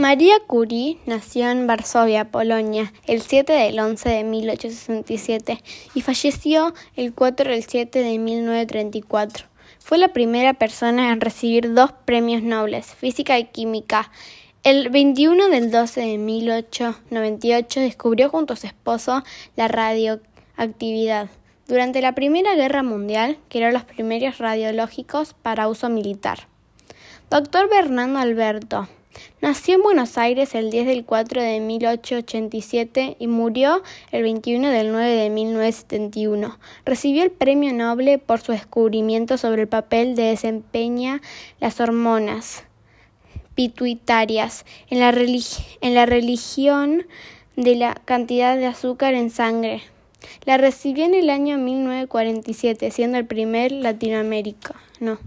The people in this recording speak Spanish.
María Curie nació en Varsovia, Polonia, el 7 del 11 de 1867 y falleció el 4 del 7 de 1934. Fue la primera persona en recibir dos premios nobles, física y química. El 21 del 12 de 1898 descubrió junto a su esposo la radioactividad. Durante la Primera Guerra Mundial creó los primeros radiológicos para uso militar. Doctor Bernardo Alberto Nació en Buenos Aires el 10 del 4 de 1887 y murió el 21 del 9 de 1971. Recibió el premio Nobel por su descubrimiento sobre el papel de desempeña las hormonas pituitarias en la, en la religión de la cantidad de azúcar en sangre. La recibió en el año 1947, siendo el primer latinoamericano.